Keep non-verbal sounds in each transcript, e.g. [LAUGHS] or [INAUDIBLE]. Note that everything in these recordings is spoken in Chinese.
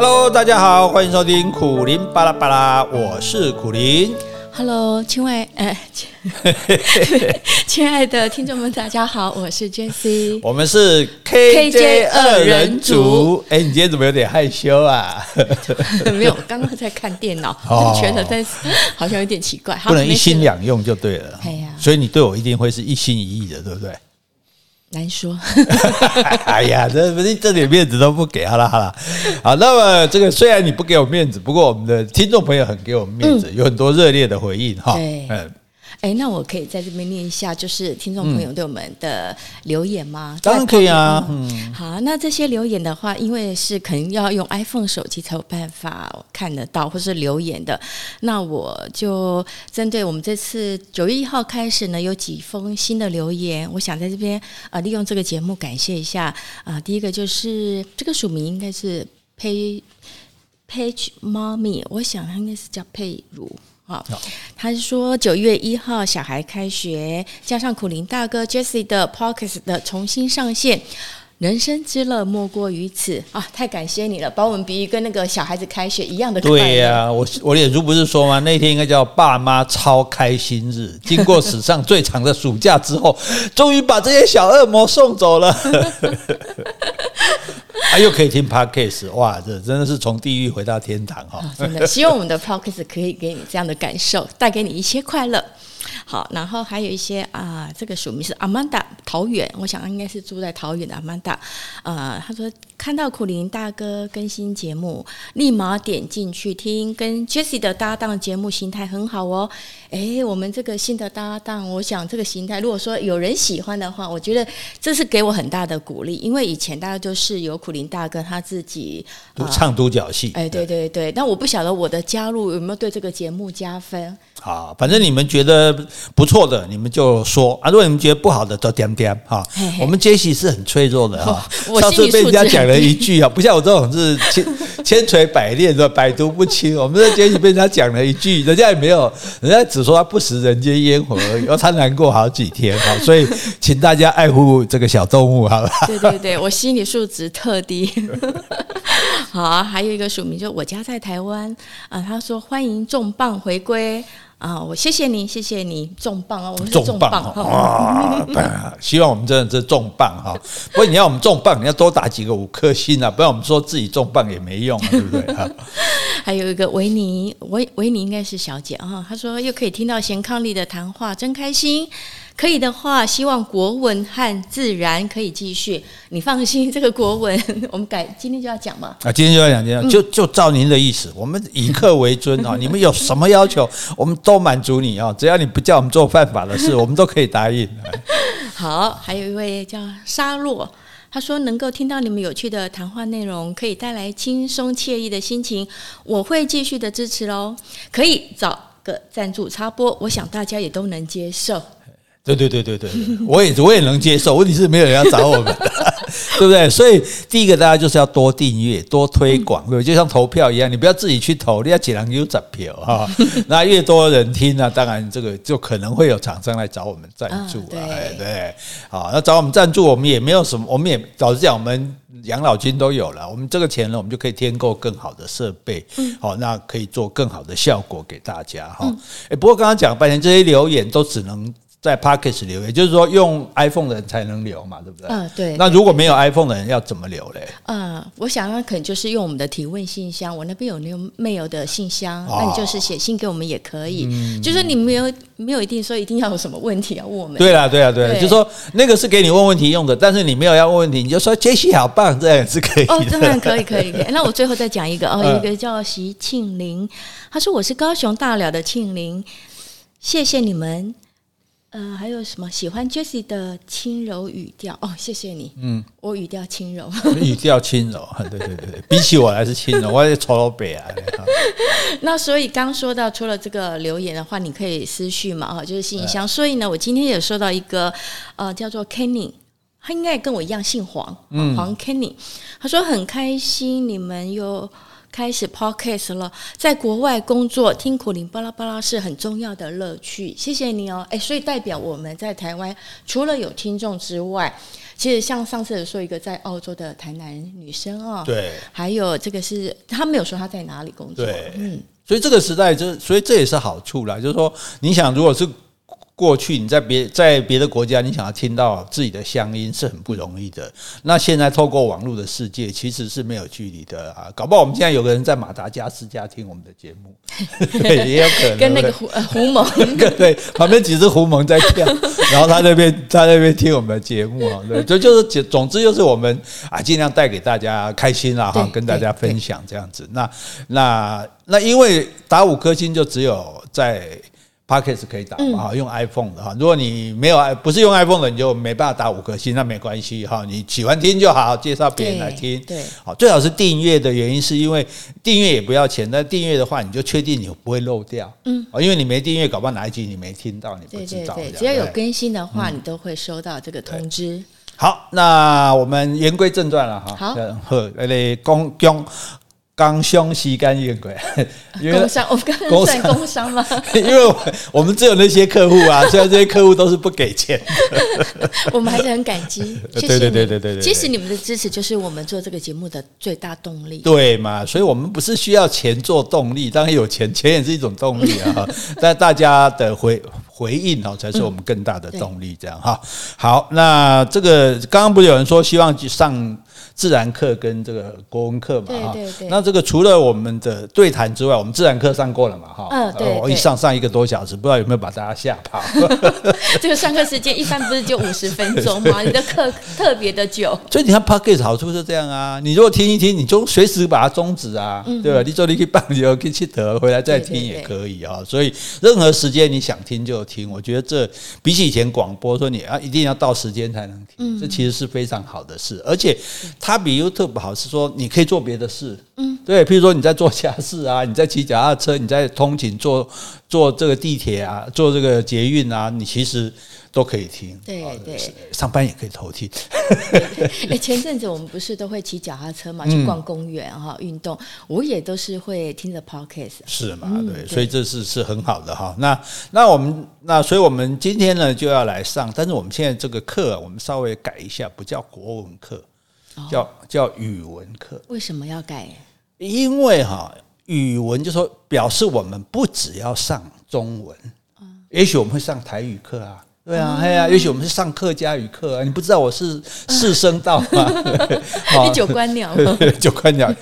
Hello，大家好，欢迎收听苦林巴拉巴拉，我是苦林。Hello，亲爱呃，[LAUGHS] 亲爱的听众们，大家好，我是 Jessie，我们是 KJ 二人组。哎，你今天怎么有点害羞啊？[LAUGHS] 没有，刚刚在看电脑，哦、觉得但是好像有点奇怪。不能一心两用就对了。哎呀，所以你对我一定会是一心一意的，对不对？难说，[LAUGHS] 哎呀，这不是这点面子都不给，好了好了，好，那么这个虽然你不给我面子，不过我们的听众朋友很给我们面子，嗯、有很多热烈的回应哈。对，嗯。哎，那我可以在这边念一下，就是听众朋友对我们的留言吗？嗯、当然可以啊。嗯，好，那这些留言的话，因为是可能要用 iPhone 手机才有办法看得到，或是留言的。那我就针对我们这次九月一号开始呢，有几封新的留言，我想在这边啊，利用这个节目感谢一下啊、呃。第一个就是这个署名应该是 Page Page Mommy，我想他应该是叫佩如。好，他是说九月一号小孩开学，加上苦林大哥 Jessie 的 Podcast 的重新上线，人生之乐莫过于此啊！太感谢你了，把我们比喻跟那个小孩子开学一样的。对呀、啊，我我脸书不是说吗？那天应该叫爸妈超开心日，[LAUGHS] 经过史上最长的暑假之后，终于把这些小恶魔送走了。[LAUGHS] 又可以听 Podcast，哇，这真的是从地狱回到天堂哈、哦！真的，希望我们的 Podcast 可以给你这样的感受，带给你一些快乐。好，然后还有一些啊，这个署名是 Amanda 桃园，我想应该是住在桃园的 Amanda。呃，他说看到苦林大哥更新节目，立马点进去听，跟 Jessie 的搭档节目形态很好哦。哎，我们这个新的搭档，我想这个形态，如果说有人喜欢的话，我觉得这是给我很大的鼓励，因为以前大家都是有苦林大哥他自己唱独角戏。哎，对对对，但我不晓得我的加入有没有对这个节目加分。好，反正你们觉得不错的，你们就说啊；如果你们觉得不好的，都点点哈。我们杰西是很脆弱的哈，[LAUGHS] 上次被人家讲了一句啊，不像我这种是千 [LAUGHS] 千锤百炼的百毒不侵。我们的杰西被人家讲了一句，人家也没有，人家只说他不食人间烟火而已，而他难过好几天哈。[LAUGHS] 所以，请大家爱护这个小动物，好吧？对对对，我心理素质特低。好啊，还有一个署名，就我家在台湾啊，他说欢迎重磅回归。啊，我谢谢你，谢谢你，重磅啊！我们是重磅啊！希望我们真的是重磅哈。不过你要我们重磅，你要多打几个五颗星啊，不然我们说自己重磅也没用，对不对？[LAUGHS] 还有一个维尼，维维尼应该是小姐啊。她说又可以听到贤伉俪的谈话，真开心。可以的话，希望国文和自然可以继续。你放心，这个国文我们改，今天就要讲嘛。啊，今天就要讲，今天就就照您的意思，我们以客为尊啊。你们有什么要求，我们都满足你啊。只要你不叫我们做犯法的事，我们都可以答应。好，还有一位叫沙洛，他说能够听到你们有趣的谈话内容，可以带来轻松惬意的心情，我会继续的支持喽。可以找个赞助插播，我想大家也都能接受。对对对对对，[LAUGHS] 我也我也能接受。问题是没有人要找我们，[LAUGHS] 对不对？所以第一个大家就是要多订阅、多推广，对不对？就像投票一样，你不要自己去投，你要几人有赞票哈。[LAUGHS] 那越多人听呢，当然这个就可能会有厂商来找我们赞助啊。对对，好，那找我们赞助，我们也没有什么，我们也老实讲，我们养老金都有了，我们这个钱呢，我们就可以添购更好的设备，好，那可以做更好的效果给大家哈。哎，不过刚刚讲半天，这些留言都只能。在 Podcast 留，也就是说用 iPhone 的人才能留嘛，对不对？嗯，对。那如果没有 iPhone 的人要怎么留嘞？嗯，我想那可能就是用我们的提问信箱，我那边有那个 mail 的信箱，那你就是写信给我们也可以。就是你没有没有一定说一定要有什么问题要问我们。对啦，对啦，对啦，就是说那个是给你问问题用的，但是你没有要问问题，你就说杰西好棒，这样也是可以。哦，当然可以，可以，可以。[LAUGHS] 那我最后再讲一个哦，一个叫习庆林，他说我是高雄大寮的庆林，谢谢你们。呃，还有什么喜欢 Jessie 的轻柔语调哦？谢谢你，嗯，我语调轻柔，语调轻柔，[LAUGHS] 对对对对，比起我来是轻柔，我是丑老北啊。[LAUGHS] 那所以刚说到，除了这个留言的话，你可以私讯嘛，哈，就是信箱。所以呢，我今天也收到一个呃，叫做 Kenny，他应该跟我一样姓黄，嗯，黄 Kenny，他说很开心你们又。开始 podcast 了，在国外工作听苦苓巴拉巴拉是很重要的乐趣。谢谢你哦，哎，所以代表我们在台湾除了有听众之外，其实像上次说一个在澳洲的台南女生哦，对，还有这个是她没有说她在哪里工作，对，嗯，所以这个时代就所以这也是好处啦，就是说你想如果是。过去你在别在别的国家，你想要听到自己的乡音是很不容易的。那现在透过网络的世界，其实是没有距离的啊！搞不好我们现在有个人在马达加斯加听我们的节目，[LAUGHS] 也有可能跟那个狐狐獴，对，旁边几只狐獴在跳，[LAUGHS] 然后他那边他那边听我们的节目啊，对，就就是总之就是我们啊，尽量带给大家开心啦哈，跟大家分享这样子。那那那因为打五颗星就只有在。Podcast 可以打嘛？哈用 iPhone 的哈。如果你没有不是用 iPhone 的，你就没办法打五颗星，那没关系哈。你喜欢听就好，介绍别人来听。对，好，最好是订阅的原因是因为订阅也不要钱，但订阅的话你就确定你不会漏掉。嗯，因为你没订阅，搞不好哪一集你没听到，你不知道。对对对，只要有更新的话，你都会收到这个通知。好，那我们言归正传了哈。好，好，来公公。刚凶西干越鬼，[LAUGHS] 工商，我们刚刚在工商吗？[LAUGHS] 因为我我们只有那些客户啊，[LAUGHS] 虽然这些客户都是不给钱的，我们还是很感激。谢谢对对对对对，其实你们的支持就是我们做这个节目的最大动力。对嘛？所以我们不是需要钱做动力，当然有钱，钱也是一种动力啊。但大家的回回应哦，才是我们更大的动力。这样哈，好，那这个刚刚不是有人说希望去上？自然课跟这个国文课嘛，哈，那这个除了我们的对谈之外，我们自然课上过了嘛，哈，嗯，对，我一上上一个多小时，不知道有没有把大家吓跑。[LAUGHS] 这个上课时间一般不是就五十分钟吗？你的课特别的久。所以你看 p o c k e t 好处是这样啊，你如果听一听，你就随时把它终止啊，对吧？你说你可以半就可以去得回来再听也可以啊。所以任何时间你想听就听，我觉得这比起以前广播说你啊一定要到时间才能听，这其实是非常好的事，而且。它比 YouTube 好，是说你可以做别的事，嗯，对，譬如说你在做家事啊，[LAUGHS] 你在骑脚踏车，你在通勤坐坐这个地铁啊，坐这个捷运啊，你其实都可以听，对对，上班也可以偷听。[LAUGHS] 哎，前阵子我们不是都会骑脚踏车嘛，去逛公园哈，运动，我也都是会听着 Podcast，是嘛？对，所以这是是很好的哈。那那我们那所以我们今天呢就要来上，但是我们现在这个课我们稍微改一下，不叫国文课。叫叫语文课，为什么要改？因为哈，语文就说表示我们不只要上中文，也许我们会上台语课啊，对啊，哎呀，也许我们是上客家语课啊。你不知道我是四声道吗？[LAUGHS] 你九官鸟，[LAUGHS] 九官鸟，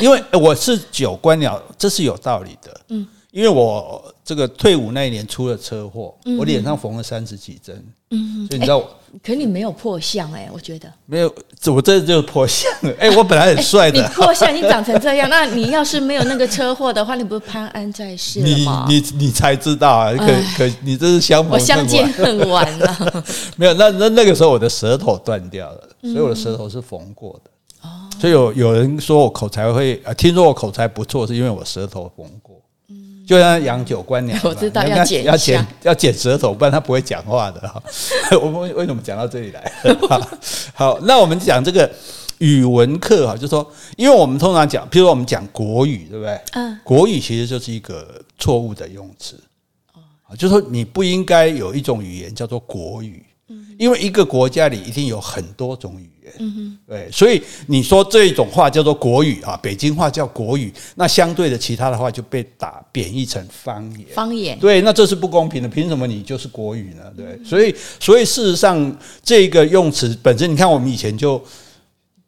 因为我是九官鸟，这是有道理的。嗯，因为我这个退伍那一年出了车祸，我脸上缝了三十几针。嗯，所以你知道我。可你没有破相哎，我觉得没有，我这就是破相哎，我本来很帅的，你破相，你长成这样，那你要是没有那个车祸的话，你不是潘安在世吗？你你你才知道啊，可可你这是相逢，我相见恨晚了。[LAUGHS] 没有，那那那个时候我的舌头断掉了，所以我的舌头是缝过的。哦，所以有有人说我口才会，听说我口才不错，是因为我舌头缝过。就像养九官鸟，我知道要剪要剪要剪舌头，不然他不会讲话的哈。[LAUGHS] 我们为什么讲到这里来？[LAUGHS] 好，好，那我们讲这个语文课哈，就是说，因为我们通常讲，譬如说我们讲国语，对不对？嗯，国语其实就是一个错误的用词。哦，就是说你不应该有一种语言叫做国语。因为一个国家里一定有很多种语言，对，所以你说这一种话叫做国语啊，北京话叫国语，那相对的其他的话就被打贬义成方言，方言，对，那这是不公平的，凭什么你就是国语呢？对，所以，所以事实上这个用词本身，你看我们以前就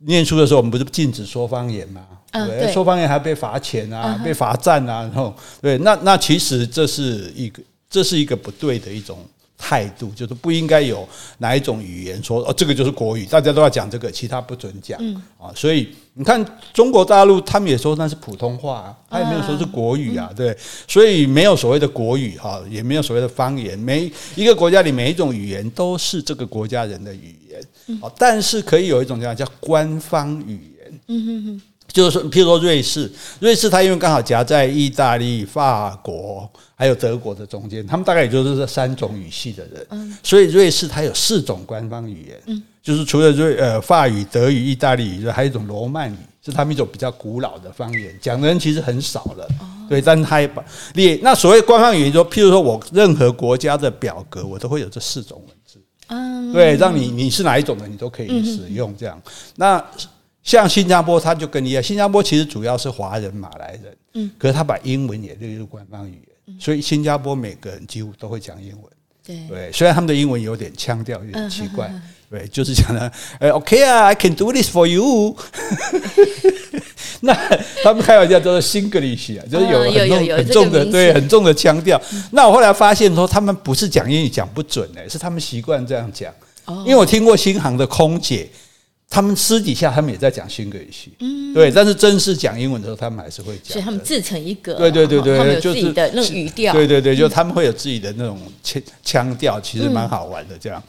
念书的时候，我们不是禁止说方言吗？嗯，对，说方言还被罚钱啊，被罚站啊，然后对，那那其实这是一个，这是一个不对的一种。态度就是不应该有哪一种语言说哦，这个就是国语，大家都要讲这个，其他不准讲啊。所以你看中国大陆，他们也说那是普通话，他也没有说是国语啊，对。所以没有所谓的国语哈，也没有所谓的方言。每一个国家里每一种语言都是这个国家人的语言，但是可以有一种叫叫官方语言。嗯哼哼，就是说，譬如说瑞士，瑞士它因为刚好夹在意大利、法国。还有德国的中间，他们大概也就是这三种语系的人，嗯、所以瑞士它有四种官方语言，嗯、就是除了瑞呃法语、德语、意大利语，还有一种罗曼语，是他们一种比较古老的方言，讲的人其实很少了。对，但是他也把列那所谓官方语言，说譬如说我任何国家的表格，我都会有这四种文字。嗯，对，让你你是哪一种的，你都可以使用这样。那像新加坡，他就跟你一样，新加坡其实主要是华人、马来人，嗯，可是他把英文也列入官方语言，所以新加坡每个人几乎都会讲英文。对，对，虽然他们的英文有点腔调，有点奇怪。对，就是讲的，哎，OK 啊，I can do this for you。[LAUGHS] 那他们开玩笑都是 Singlish 啊，就是有很重很重的，对，很重的腔调。那我后来发现说，他们不是讲英语讲不准哎，是他们习惯这样讲。因为我听过新航的空姐，他们私底下他们也在讲 Singlish，嗯，对，但是正式讲英文的时候，他们还是会讲。所以他们自成一格。对对对对，他们有自己的那种语调。对对对，就他们会有自己的那种腔腔调，其实蛮好玩的这样。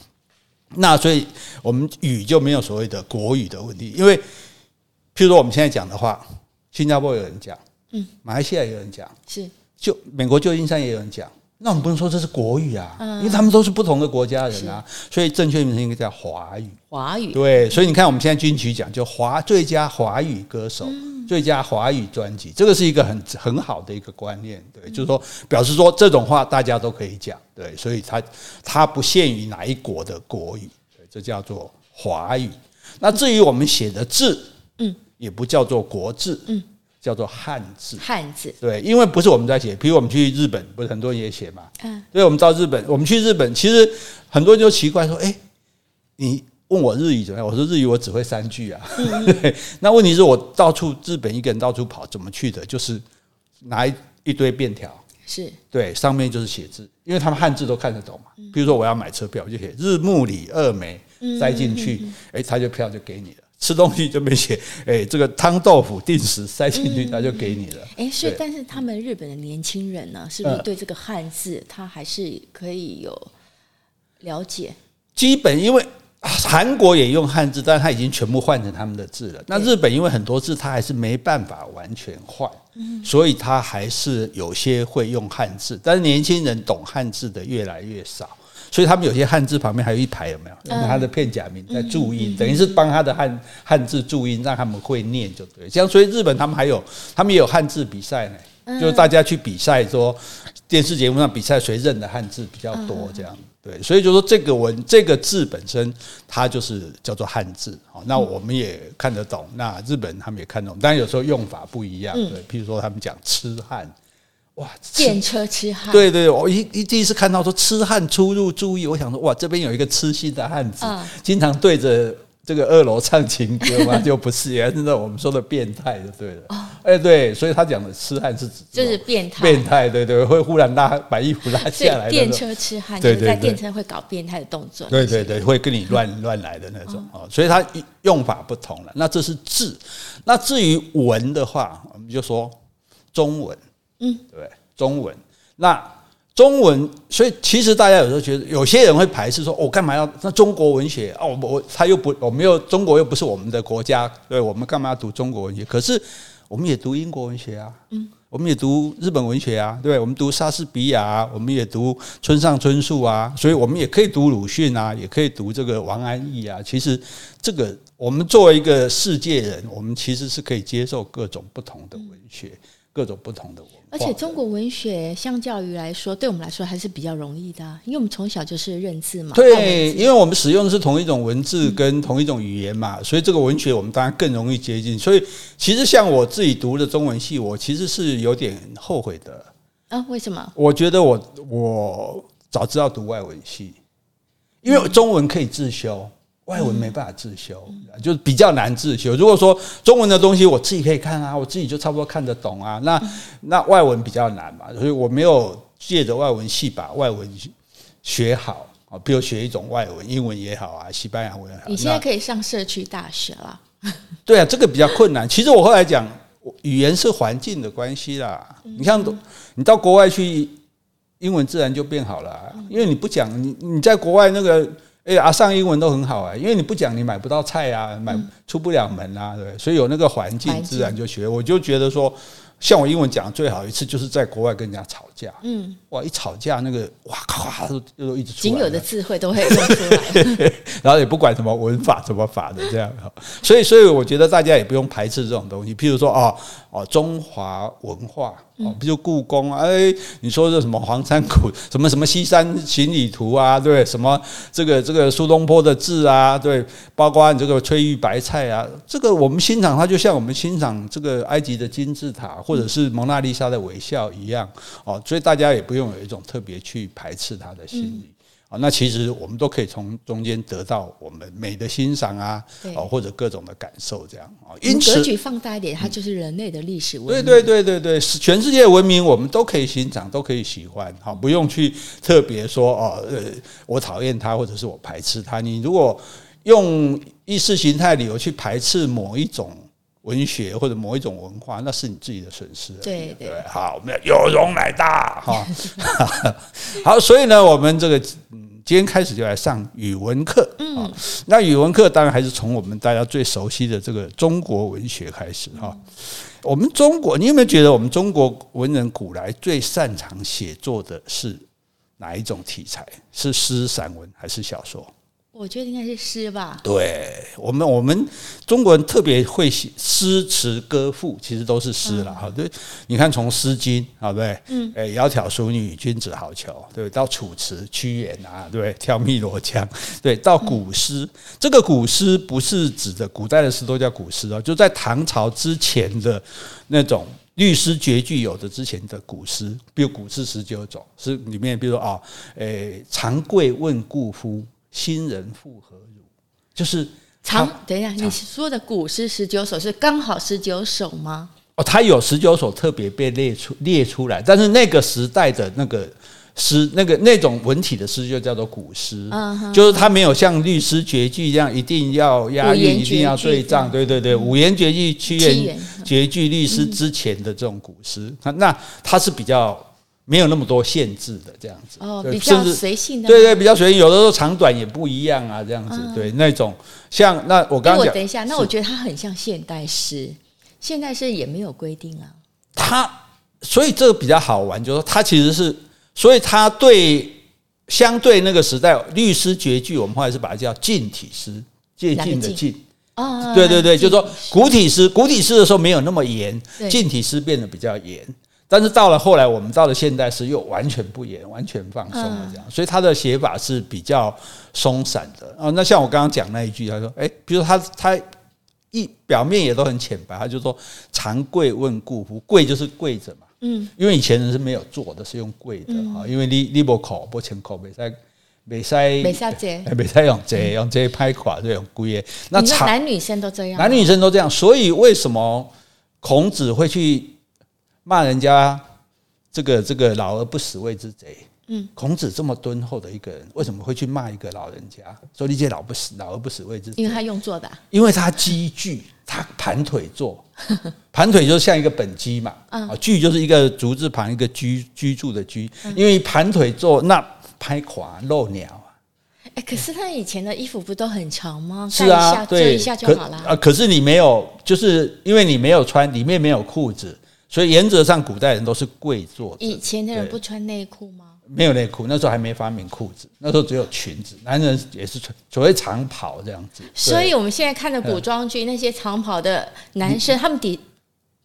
那所以，我们语就没有所谓的国语的问题，因为，譬如说我们现在讲的话，新加坡有人讲，嗯，马来西亚也有人讲，是，就美国旧金山也有人讲。那我们不能说这是国语啊，因为他们都是不同的国家人啊，所以正确名称应该叫华语。华语对，所以你看我们现在金曲奖就华最佳华语歌手、最佳华语专辑，这个是一个很很好的一个观念，对，就是说表示说这种话大家都可以讲，对，所以它它不限于哪一国的国语，对，这叫做华语。那至于我们写的字，嗯，也不叫做国字，嗯。叫做汉字，汉字。对，因为不是我们在写，比如我们去日本，不是很多人也写嘛，嗯，所以我们到日本，我们去日本，其实很多人就奇怪说，哎，你问我日语怎么样？我说日语我只会三句啊，嗯、[LAUGHS] 对，那问题是我到处日本一个人到处跑，怎么去的？就是拿一一堆便条，是。对，上面就是写字，因为他们汉字都看得懂嘛。比如说我要买车票，我就写日暮里二枚塞进去，哎，他就票就给你了。吃东西就没写，哎，这个汤豆腐定时塞进去，他就给你了。哎、嗯，是，对但是他们日本的年轻人呢，是不是对这个汉字，他还是可以有了解？基本因为韩国也用汉字，但他已经全部换成他们的字了。那日本因为很多字他还是没办法完全换，所以他还是有些会用汉字，但是年轻人懂汉字的越来越少。所以他们有些汉字旁边还有一排有没有？用他的片假名在注音，等于是帮他的汉汉字注音，让他们会念就对。这样，所以日本他们还有，他们也有汉字比赛呢，就是大家去比赛，说电视节目上比赛谁认的汉字比较多，这样对。所以就说这个文这个字本身，它就是叫做汉字。好，那我们也看得懂，那日本他们也看得懂，但有时候用法不一样。对，譬如说他们讲痴汉。哇！电车痴汉，对对，我一一第一次看到说痴汉出入注意，我想说哇，这边有一个痴心的汉子，嗯、经常对着这个二楼唱情歌嘛，就不是，原来是那我们说的变态就对了。哦，哎对，所以他讲的痴汉是指就是变态，变态对对，会忽然拉把衣服拉下来。电车痴汉就是在电车会搞变态的动作，对对对，会跟你乱乱来的那种哦，所以它用法不同了。那这是字，那至于文的话，我们就说中文。嗯，对，中文，那中文，所以其实大家有时候觉得，有些人会排斥说，我、哦、干嘛要那中国文学哦，我他又不，我们又中国又不是我们的国家，对，我们干嘛要读中国文学？可是我们也读英国文学啊，嗯，我们也读日本文学啊，对，我们读莎士比亚，我们也读村上春树啊，所以我们也可以读鲁迅啊，也可以读这个王安忆啊。其实这个我们作为一个世界人，我们其实是可以接受各种不同的文学。各种不同的文，而且中国文学相较于来说，对我们来说还是比较容易的，因为我们从小就是认字嘛。对，因为我们使用的是同一种文字跟同一种语言嘛，所以这个文学我们当然更容易接近。所以其实像我自己读的中文系，我其实是有点后悔的。啊，为什么？我觉得我我早知道读外文系，因为中文可以自修。外文没办法自修，就是比较难自修。如果说中文的东西我自己可以看啊，我自己就差不多看得懂啊。那那外文比较难嘛，所以我没有借着外文系把外文学好啊。比如学一种外文，英文也好啊，西班牙文也好。你现在可以上社区大学了。[LAUGHS] 对啊，这个比较困难。其实我后来讲，语言是环境的关系啦。你像你到国外去，英文自然就变好了，因为你不讲，你你在国外那个。哎呀，上英文都很好啊，因为你不讲，你买不到菜啊，买出不了门啊，对，所以有那个环境，自然就学。我就觉得说，像我英文讲的最好一次，就是在国外跟人家吵架。嗯，哇，一吵架那个哇咔都都一直出来，仅有的智慧都会用出来。[LAUGHS] 然后也不管什么文法什么法的这样，所以所以我觉得大家也不用排斥这种东西。譬如说哦哦，中华文化哦，比如故宫啊，哎，你说这什么黄山谷，什么什么西山行旅图啊，对，什么这个这个苏东坡的字啊，对，包括你这个翠玉白菜啊，这个我们欣赏它，就像我们欣赏这个埃及的金字塔。或者是蒙娜丽莎的微笑一样哦，所以大家也不用有一种特别去排斥他的心理啊。那其实我们都可以从中间得到我们美的欣赏啊，哦或者各种的感受这样啊。因此，格局放大一点，它就是人类的历史文明。对对对对对，全世界文明我们都可以欣赏，都可以喜欢。好，不用去特别说哦，呃，我讨厌他，或者是我排斥他。你如果用意识形态理由去排斥某一种。文学或者某一种文化，那是你自己的损失。对对，好，我们要有容乃大哈。[LAUGHS] 好，所以呢，我们这个嗯，今天开始就来上语文课。嗯，那语文课当然还是从我们大家最熟悉的这个中国文学开始哈。我们中国，你有没有觉得我们中国文人古来最擅长写作的是哪一种题材？是诗、散文还是小说？我觉得应该是诗吧。对我们，我们中国人特别会写诗词歌赋，其实都是诗了哈。对，你看从《诗经》好不对？嗯。诶，窈窕淑女，君子好逑，对。到《楚辞》，屈原啊，对，挑汨罗江，对。到古诗，这个古诗不是指的古代的诗都叫古诗哦，就在唐朝之前的那种律诗绝句有的之前的古诗，比如《古诗十九种》，是里面，比如说啊，诶，长跪问故夫。新人复何如？就是长。等一下，你说的古诗十九首是刚好十九首吗？哦，它有十九首特别被列出列出来，但是那个时代的那个诗，那个那种文体的诗就叫做古诗。嗯，就是它没有像律诗绝句一样一定要押韵，一定要对仗。对对对，五言绝句、七言绝句、律诗之前的这种古诗，那它是比较。没有那么多限制的这样子，哦，比较随性的，对对，比较随性，有的时候长短也不一样啊，这样子，对那种像那我刚刚讲，等一下，那我觉得它很像现代诗，现代诗也没有规定啊。它所以这个比较好玩，就是说它其实是，所以它对相对那个时代律诗绝句，我们后来是把它叫近体诗，接近的近，哦，对对对，就是说古体诗，古体诗的时候没有那么严，近体诗变得比较严。但是到了后来，我们到了现代是又完全不严，完全放松了这样，所以他的写法是比较松散的。啊。那像我刚刚讲那一句，他说：“哎，比如他他一表面也都很浅白，他就说‘长跪问故夫’，跪就是跪着嘛，嗯，因为以前人是没有坐的，是用跪的啊，因为你你不靠不前考，没在没塞没塞这 [LAUGHS] 没塞用这用这拍垮这种贵。那男女生都这样，男女生都这样，所以为什么孔子会去？骂人家这个这个老而不死谓之贼。嗯，孔子这么敦厚的一个人，为什么会去骂一个老人家？说你这老不死，老而不死谓之。因为他用坐的，因为他积聚，他盘腿坐，[LAUGHS] 盘腿就像一个本基嘛。啊，居就是一个竹字旁一个居居住的居。因为盘腿坐，那拍垮漏鸟啊。哎，可是他以前的衣服不都很长吗？是啊，对，遮一下就好了。啊，可是你没有，就是因为你没有穿，里面没有裤子。所以原则上，古代人都是跪坐。以前的人不穿内裤吗？没有内裤，那时候还没发明裤子，那时候只有裙子。男人也是穿所谓长袍这样子。所以我们现在看的古装剧，那些长袍的男生，他们底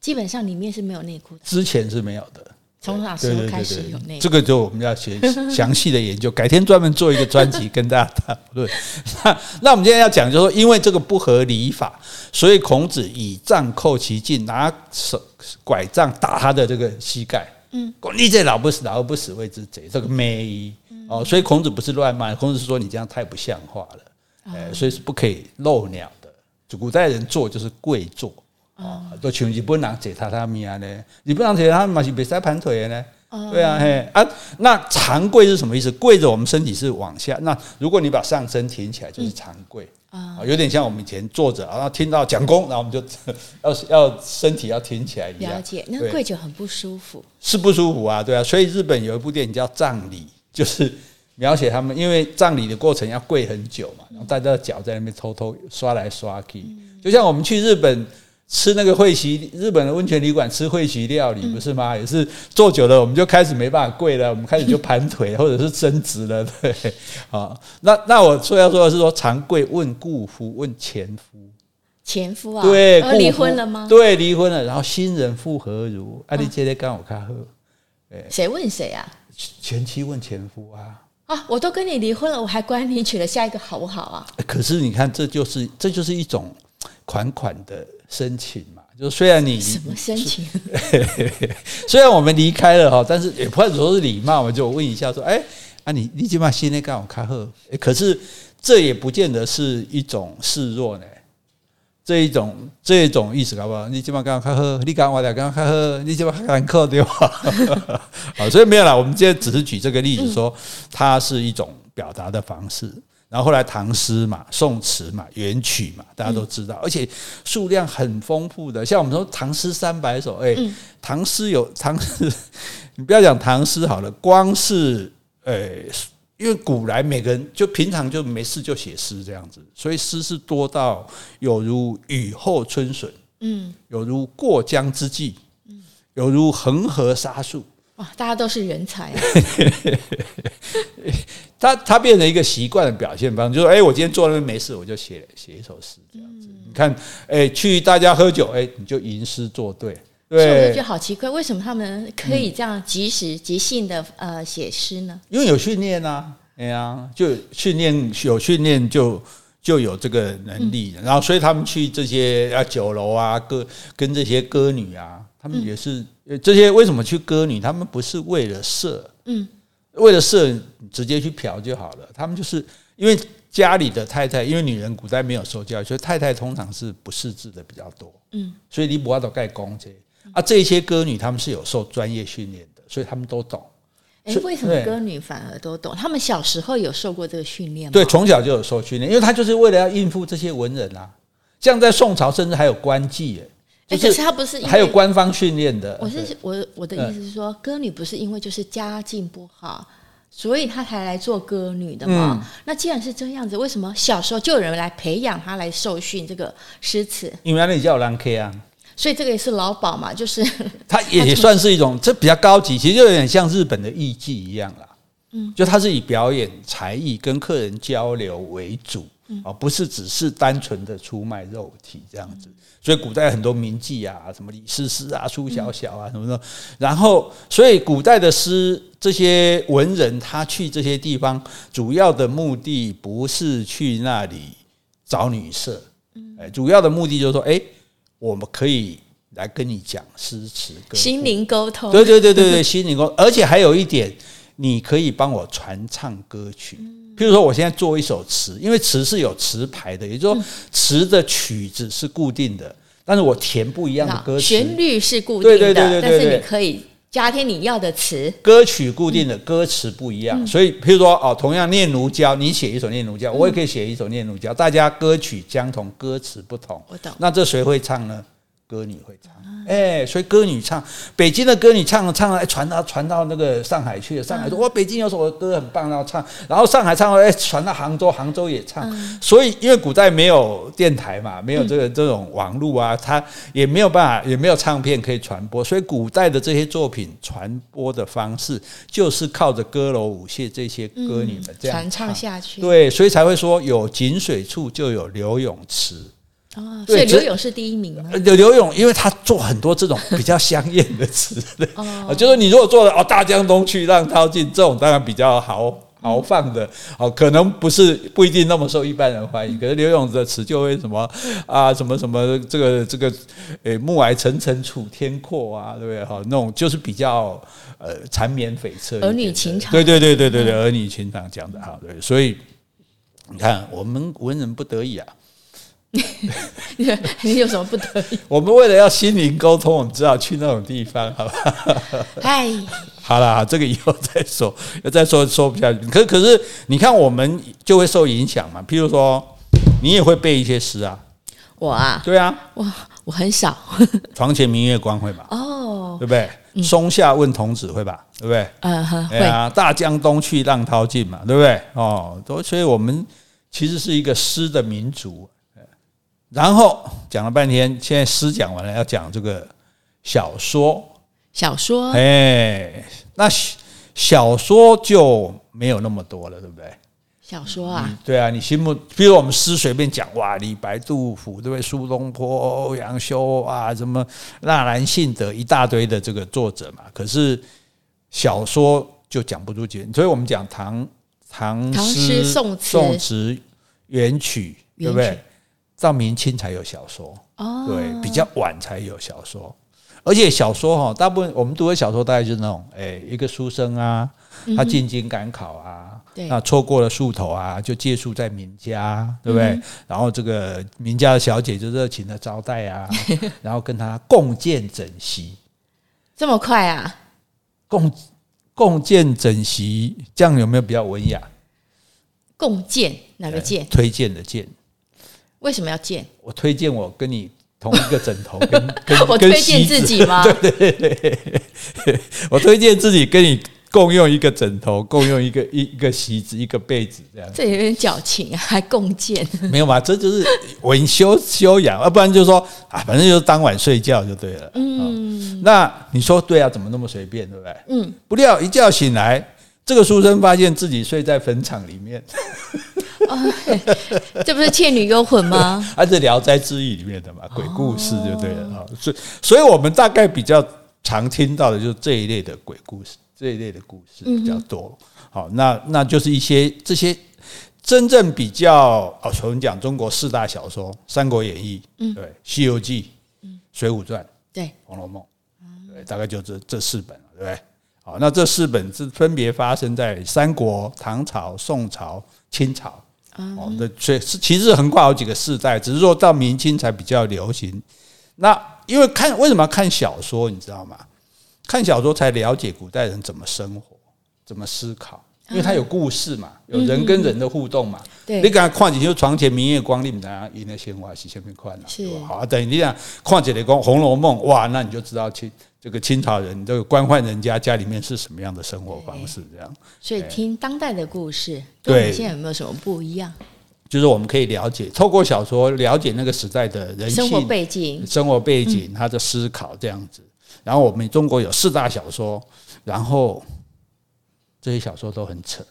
基本上里面是没有内裤的。之前是没有的。从哪时候开始有内裤？这个就我们要写详细的研究，改天专门做一个专辑跟大家讨论。[LAUGHS] 那那我们今天要讲，就是说，因为这个不合理法，所以孔子以杖扣其颈，拿手拐杖打他的这个膝盖。嗯，你这老不死，老而不死谓之贼。这个没哦，所以孔子不是乱骂，孔子是说你这样太不像话了。哎，所以是不可以露鸟的。就古代人坐就是跪坐。哦，都像日本人坐榻榻米啊呢，日本人坐他嘛是别塞盘腿的呢。哦，对啊，嘿。啊，那长跪是什么意思？跪着我们身体是往下，那如果你把上身挺起来，就是长跪啊，有点像我们以前坐着，然后听到讲功，然后我们就 [LAUGHS] 要要身体要挺起来一样。了解，那跪着很不舒服，是不舒服啊，对啊，所以日本有一部电影叫《葬礼》，就是描写他们因为葬礼的过程要跪很久嘛，然后大家的脚在那边偷偷刷来刷去，就像我们去日本。吃那个会席，日本的温泉旅馆吃会席料理不是吗？也是坐久了，我们就开始没办法跪了，我们开始就盘腿 [LAUGHS] 或者是伸直了，对，啊，那那我说要说的是说，常跪问故夫，问前夫，前夫啊，对，离婚了吗？对，离婚了，然后新人复何如？啊，你今天刚我看喝，谁问谁啊？前妻问前夫啊，啊，我都跟你离婚了，我还管你娶了下一个好不好啊？可是你看，这就是这就是一种款款的。深情嘛，就虽然你什么申请，[LAUGHS] 虽然我们离开了哈，但是也不能说是礼貌嘛，就问一下说，哎，啊你你起码心内刚好开喝，可是这也不见得是一种示弱呢，这一种这一种意思好不好？你起码刚好开喝，你刚我俩刚开喝，你起码赶客对吧？好，所以没有啦，我们今天只是举这个例子说，它是一种表达的方式。然后后来唐诗嘛、宋词嘛、元曲嘛，大家都知道，而且数量很丰富的。像我们说唐诗三百首，哎，唐诗有唐诗，[LAUGHS] 你不要讲唐诗好了，光是呃，因为古来每个人就平常就没事就写诗这样子，所以诗是多到有如雨后春笋，嗯，有如过江之鲫，嗯，有如恒河沙数。哇，大家都是人才啊！[LAUGHS] 他他变成一个习惯的表现方式，就说哎，我今天坐那边没事，我就写写一首诗这样子。你看，哎，去大家喝酒，哎，你就吟诗作对。对，所以我就觉得好奇怪，为什么他们可以这样即时即兴的呃写诗呢？因为有训练啊，哎呀，就训练有训练就就有这个能力，然后所以他们去这些啊酒楼啊歌跟这些歌女啊，他们也是。这些为什么去歌女？他们不是为了色，嗯，为了色直接去嫖就好了。他们就是因为家里的太太，因为女人古代没有受教育，所以太太通常是不识字的比较多，嗯，所以你不要都盖公这啊。这些歌女他们是有受专业训练的，所以他们都懂。哎，为什么歌女反而都懂？他们小时候有受过这个训练吗？对，从小就有受训练，因为他就是为了要应付这些文人啊。像在宋朝，甚至还有官妓哎。而且他不是还有官方训练的。我是我我的意思是说，歌女不是因为就是家境不好，所以她才来做歌女的嘛。那既然是这样子，为什么小时候就有人来培养她来受训这个诗词？因为那里叫兰 K 啊，所以这个也是劳保嘛，就是 [LAUGHS] 它也算是一种，这比较高级，其实就有点像日本的艺妓一样啦。嗯，就它是以表演才艺跟客人交流为主。哦，不是只是单纯的出卖肉体这样子，所以古代很多名妓啊，什么李师师啊、苏小小啊什么的，然后所以古代的诗，这些文人他去这些地方，主要的目的不是去那里找女色，哎，主要的目的就是说，哎，我们可以来跟你讲诗词歌，心灵沟通，对对对对对，[LAUGHS] 心灵沟通，而且还有一点，你可以帮我传唱歌曲。譬如说，我现在做一首词，因为词是有词牌的，也就是说，词的曲子是固定的，但是我填不一样的歌词，旋律是固定的，对对对对，但是你可以加添你要的词。歌曲固定的，歌词不一样，所以譬如说，哦，同样《念奴娇》，你写一首《念奴娇》，我也可以写一首《念奴娇》，大家歌曲相同，歌词不同。我懂。那这谁会唱呢？歌女会唱，哎，所以歌女唱，北京的歌女唱唱了，传到传到那个上海去了。上海说，哇，北京有首歌很棒，然后唱，然后上海唱了，哎，传到杭州，杭州也唱。所以，因为古代没有电台嘛，没有这个这种网络啊，它也没有办法，也没有唱片可以传播，所以古代的这些作品传播的方式，就是靠着歌楼舞榭这些歌女们这样传唱下去。对，所以才会说有井水处就有刘永词。哦，所以刘勇是第一名吗？刘刘勇，因为他做很多这种比较香艳的词，哦，[LAUGHS] 就是你如果做的哦，大江东去浪淘尽这种，当然比较豪豪放的，哦，可能不是不一定那么受一般人欢迎。可是刘勇的词就会什么啊，什么什么这个这个，诶，暮霭沉沉楚天阔啊，对不对？哈，那种就是比较呃缠绵悱恻，儿女情长，对对对对对对，儿女情长讲的好，对，所以你看我们文人不得已啊。你有什么不得已？我们为了要心灵沟通，我们只好去那种地方，好吧？嗨，好了，这个以后再说，要再说说不下去。可可是，你看我们就会受影响嘛。譬如说，你也会背一些诗啊。我啊，对啊，我我很少。床前明月光会吧？哦，对不对？松下问童子会吧？对不对？嗯哼，对啊。大江东去，浪淘尽嘛，对不对？哦，都所以我们其实是一个诗的民族。然后讲了半天，现在诗讲完了，要讲这个小说。小说，哎，那小说就没有那么多了，对不对？小说啊，对啊，你心目，比如我们诗随便讲，哇，李白、杜甫，对不对？苏东坡、欧阳修啊，什么纳兰性德，一大堆的这个作者嘛。可是小说就讲不出几，所以我们讲唐唐诗、宋词、宋词、元曲，对不对？到明清才有小说，哦，对，比较晚才有小说。而且小说哈，大部分我们读的小说大概就是那种，哎，一个书生啊，他进京赶考啊，那错过了宿头啊，就借宿在名家，对不对？然后这个名家的小姐就热情的招待啊，[LAUGHS] 然后跟他共建枕席，这么快啊？共共建枕席，这样有没有比较文雅？共建哪个建？推荐的荐。为什么要建？我推荐我跟你。同一个枕头 [LAUGHS] 跟，跟我推荐自己吗？对 [LAUGHS] 对对，[LAUGHS] 我推荐自己跟你共用一个枕头，共用一个一一个席子，一个被子，这样。这有点矫情啊，还共建？没有嘛，这就是文修修养，要不然就是说啊，反正就是当晚睡觉就对了。嗯，那你说对啊？怎么那么随便，对不对？嗯，不料一觉醒来，这个书生发现自己睡在坟场里面。哦，这不是《倩女幽魂》吗？[LAUGHS] 还是《聊斋志异》里面的嘛，鬼故事就对了啊。所以，所以我们大概比较常听到的就是这一类的鬼故事，这一类的故事比较多。好，那那就是一些这些真正比较哦，我们讲中国四大小说《三国演义》，对，《西游记》，《水浒传》，对，《红楼梦》，对，大概就这这四本，对不对？好，那这四本是分别发生在三国、唐朝、宋朝、清朝。哦，那所以是其实横跨好几个世代，只是说到明清才比较流行。那因为看为什么要看小说，你知道吗？看小说才了解古代人怎么生活、怎么思考，因为他有故事嘛，有人跟人的互动嘛。对，你刚才看起就床前明月光，你们大家赢了鲜花，是下面宽了，是好。等于你讲看起来讲《红楼梦》，哇，那你就知道清这个清朝人这个官宦人家家里面是什么样的生活方式，这样。所以听当代的故事，对现在有没有什么不一样？就是我们可以了解，透过小说了解那个时代的人、生活背景、生活背景，他的思考这样子。然后我们中国有四大小说，然后这些小说都很扯，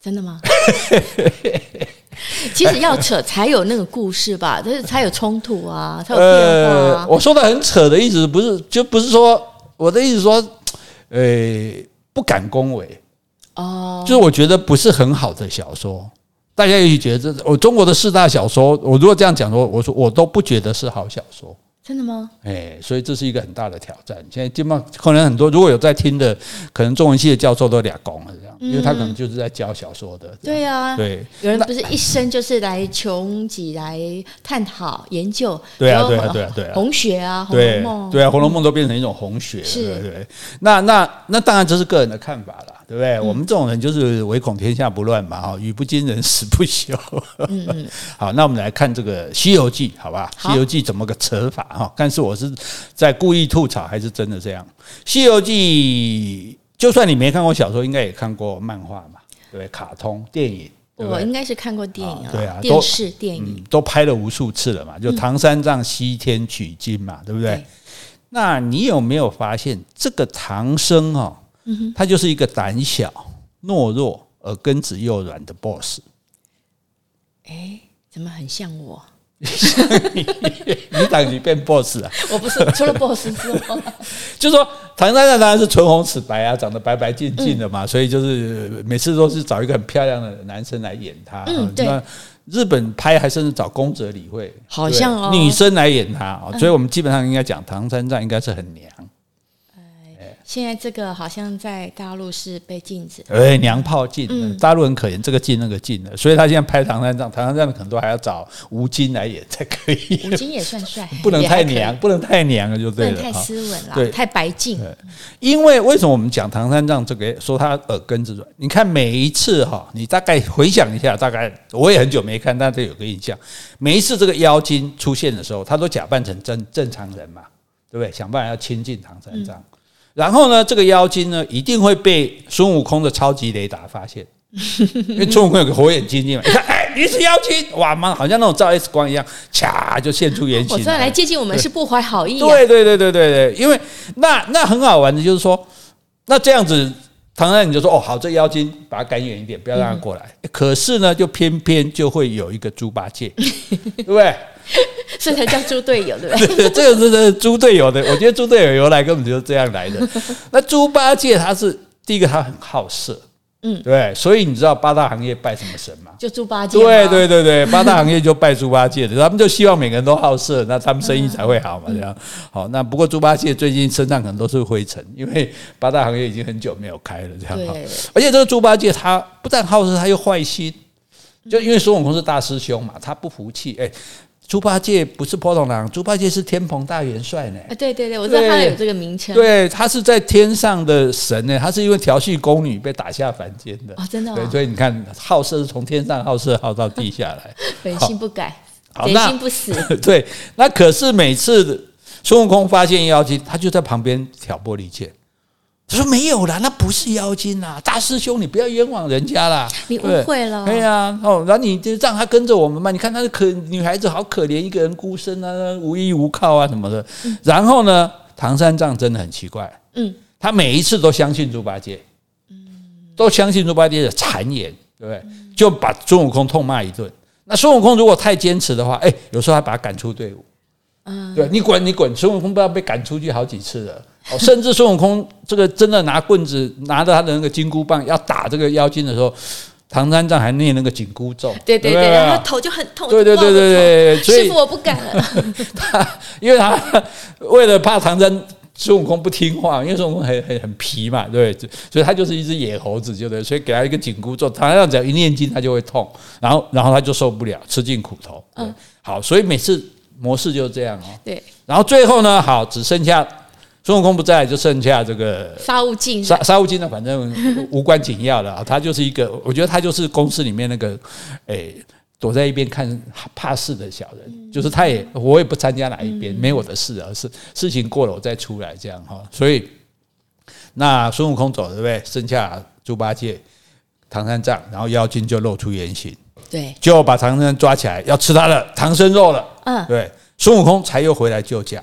真的吗？[LAUGHS] [LAUGHS] 其实要扯才有那个故事吧，就 [LAUGHS] 是才有冲突啊，才有变化啊。我说的很扯的意思不是，就不是说我的意思说，呃，不敢恭维哦，就是我觉得不是很好的小说。大家也许觉得这我中国的四大小说，我如果这样讲说，我说我都不觉得是好小说。真的吗？哎，所以这是一个很大的挑战。现在基本上可能很多如果有在听的，可能中文系的教授都俩公了这样，因为他可能就是在教小说的。对啊，对，有人不是一生就是来穷己来探讨研究。对啊，对啊，对啊，对啊，红学啊，红楼梦，对啊，红楼梦都变成一种红学。是，对。那那那当然这是个人的看法了。对不对？我们这种人就是唯恐天下不乱嘛，哈，语不惊人死不休。嗯，好，那我们来看这个《西游记》，好吧？《西游记》怎么个扯法哈？但是我是在故意吐槽，还是真的这样？《西游记》就算你没看过小说，应该也看过漫画嘛？对，卡通电影，我应该是看过电影啊，对啊，电视电影都拍了无数次了嘛，就唐三藏西天取经嘛，对不对？那你有没有发现这个唐僧哦？他就是一个胆小、懦弱、而根子又软的 boss。哎，怎么很像我？你你等你变 boss 啊？我不是，除了 boss 之外，就是说唐三藏当然是唇红齿白啊，长得白白净净的嘛，所以就是每次都是找一个很漂亮的男生来演他。嗯，对。日本拍还甚至找宫泽理惠，好像哦，女生来演他，所以我们基本上应该讲唐三藏应该是很娘。现在这个好像在大陆是被禁止，哎，娘炮禁，大陆很可怜，这个禁那个禁的，所以他现在拍唐三藏，唐三藏可能都还要找吴京来演才可以。吴京也算帅，[LAUGHS] 不能太娘，不能太娘了就对了，不能太斯文了，对，太白净。因为为什么我们讲唐三藏这个说他耳根子软？你看每一次哈，你大概回想一下，大概我也很久没看，但是有个印象，每一次这个妖精出现的时候，他都假扮成正正常人嘛，对不对？想办法要亲近唐三藏。然后呢，这个妖精呢，一定会被孙悟空的超级雷达发现，[LAUGHS] 因为孙悟空有个火眼金睛嘛，你看，哎，你是妖精，哇妈，好像那种照 X 光一样，嚓就现出原形。我说来接近我们是不怀好意、啊。对对对对对对，因为那那很好玩的就是说，那这样子。唐三藏你就说哦好，这妖精把它赶远一点，不要让它过来。嗯、[LAUGHS] 可是呢，就偏偏就会有一个猪八戒，对不对？[LAUGHS] 这才叫猪队友，对不 [LAUGHS] 对？这个是猪队友的。我觉得猪队友由来根本就是这样来的。[LAUGHS] 那猪八戒他是第一个，他很好色。嗯，对，所以你知道八大行业拜什么神吗？就猪八戒。对对对对，八大行业就拜猪八戒的，他们就希望每个人都好色，那他们生意才会好嘛，这样。好，那不过猪八戒最近身上可能都是灰尘，因为八大行业已经很久没有开了，这样。对。而且这个猪八戒他不但好色，他又坏心，就因为孙悟空是大师兄嘛，他不服气，哎。猪八戒不是普通人，猪八戒是天蓬大元帅呢。对对对，我知道他有这个名称。对，他是在天上的神呢，他是因为调戏宫女被打下凡间的。哦，真的、哦。对，所以你看，好色是从天上好色好到地下来，[LAUGHS] 本性不改，贼心不死。[LAUGHS] 对，那可是每次孙悟空发现妖精，他就在旁边挑拨离间。他说没有啦，那不是妖精啦，大师兄，你不要冤枉人家啦。你误会了。对呀，哦，然后你就让他跟着我们嘛。你看，她是可女孩子，好可怜，一个人孤身啊，无依无靠啊什么的。然后呢，唐三藏真的很奇怪，嗯，他每一次都相信猪八戒，嗯，都相信猪八戒的谗言，对不对？就把孙悟空痛骂一顿。那孙悟空如果太坚持的话，哎，有时候还把他赶出队伍。嗯，对，你滚，你滚，孙悟空不知道被赶出去好几次了。哦，甚至孙悟空这个真的拿棍子，拿着他的那个金箍棒要打这个妖精的时候，唐三藏还念那个紧箍咒，对对对，然后头就很痛，对对对对对，[LAUGHS] 所以师傅我不敢了。[LAUGHS] 他因为他为了怕唐三孙悟空不听话，因为孙悟空很很很皮嘛，对，所以他就是一只野猴子，就对，所以给他一个紧箍咒，唐三藏只要一念经他就会痛，然后 [LAUGHS] 然后他就受不了，吃尽苦头。嗯，好，所以每次模式就是这样哦。对，然后最后呢，好，只剩下。孙悟空不在，就剩下这个沙悟净。沙沙悟净呢，反正无关紧要的啊。[LAUGHS] 他就是一个，我觉得他就是公司里面那个，诶、欸，躲在一边看怕事的小人。就是他也，我也不参加哪一边，没我的事，而是事情过了我再出来这样哈。所以，那孙悟空走了，对不对？剩下猪八戒、唐三藏，然后妖精就露出原形，对，就把唐僧抓起来，要吃他的唐僧肉了。嗯，对，孙悟空才又回来救驾。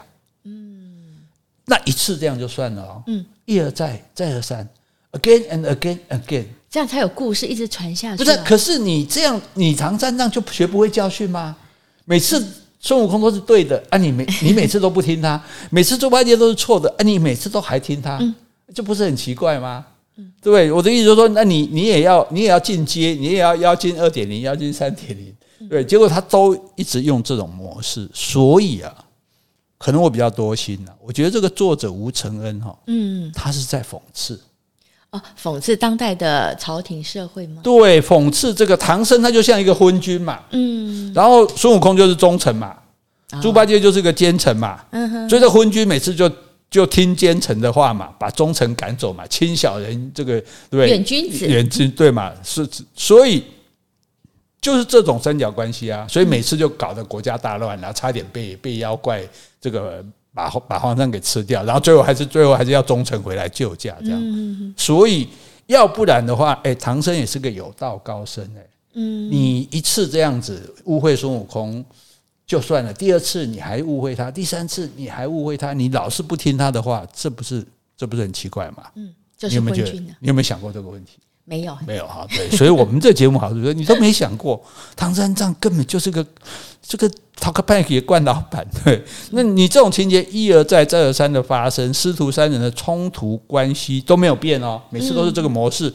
那一次这样就算了哦，嗯，一而再，再而三，again and again again，这样才有故事一直传下去。不是，可是你这样，你唐三藏就学不会教训吗？每次孙悟空都是对的啊，你每你每次都不听他，[LAUGHS] 每次猪八戒都是错的啊，你每次都还听他，这不是很奇怪吗？对不对？我的意思就是说，那你你也要你也要进阶，你也要妖精二点零，妖精三点零，对，结果他都一直用这种模式，所以啊。可能我比较多心了，我觉得这个作者吴承恩哈，嗯，他是在讽刺，哦，讽刺当代的朝廷社会吗？对，讽刺这个唐僧他就像一个昏君嘛，嗯，然后孙悟空就是忠臣嘛，猪八戒就是个奸臣嘛，嗯哼，所以这昏君每次就就听奸臣的话嘛，把忠臣赶走嘛，亲小人这个对，远君子，远君对嘛，是所以。就是这种三角关系啊，所以每次就搞得国家大乱，然后差点被被妖怪这个把把皇上给吃掉，然后最后还是最后还是要忠诚回来救驾这样。所以要不然的话，哎，唐僧也是个有道高僧哎，嗯，你一次这样子误会孙悟空就算了，第二次你还误会他，第三次你还误会他，你老是不听他的话，这不是这不是很奇怪吗？嗯，你有没有觉得？你有没有想过这个问题？没有，没有哈，对，所以我们这节目好，就是你都没想过，唐三藏根本就是个这个讨个派给惯老板，[LAUGHS] 对，那你这种情节一而再再而三的发生，师徒三人的冲突关系都没有变哦，每次都是这个模式，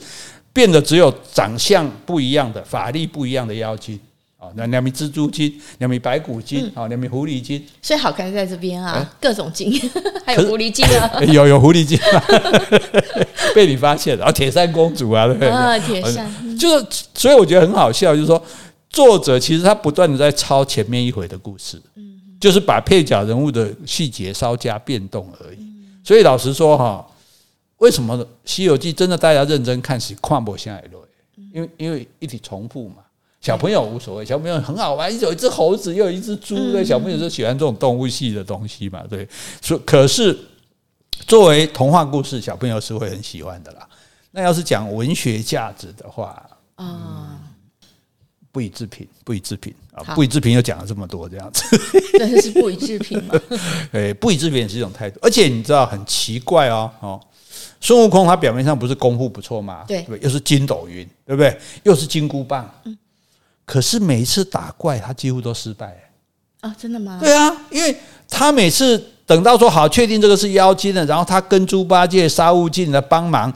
变的只有长相不一样的法力不一样的妖精。那两名蜘蛛精，两名白骨精，好、嗯，两米狐狸精，所以好看在这边啊，欸、各种精，[LAUGHS] 还 [LAUGHS] 有狐狸精啊，欸、有有狐狸精，啊。被你发现了，啊，铁扇公主啊，对不对？啊，铁扇，就是，所以我觉得很好笑，就是说，作者其实他不断的在抄前面一回的故事，嗯，就是把配角人物的细节稍加变动而已。所以老实说哈，为什么《西游记》真的大家认真看是看不下来的？因为因为一体重复嘛。小朋友无所谓，小朋友很好玩，有一只猴子，又有一只猪，对，小朋友就喜欢这种动物系的东西嘛，对。所可是作为童话故事，小朋友是会很喜欢的啦。那要是讲文学价值的话，嗯，不予置评，不予置评啊，不予置评又讲了这么多这样子，[LAUGHS] 真的是不予置评吗？诶，[LAUGHS] 不予置评也是一种态度，而且你知道很奇怪哦，哦，孙悟空他表面上不是功夫不错吗？对，又是筋斗云，对不对？又是金箍棒，嗯，可是每一次打怪他几乎都失败，啊，真的吗？对啊，因为他每次等到说好确定这个是妖精了，然后他跟猪八戒、沙悟净来帮忙，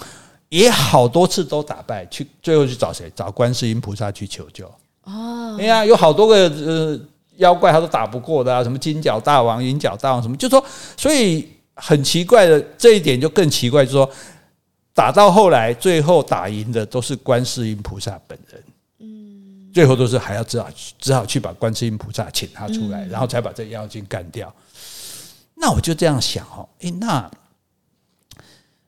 也好多次都打败，去最后去找谁？找观世音菩萨去求救。哦，哎呀，有好多个呃妖怪他都打不过的啊，什么金角大王、银角大王什么，就说，所以很奇怪的这一点就更奇怪，就说打到后来，最后打赢的都是观世音菩萨本人，嗯，最后都是还要只好只好去把观世音菩萨请他出来，然后才把这妖精干掉。那我就这样想哦，哎，那。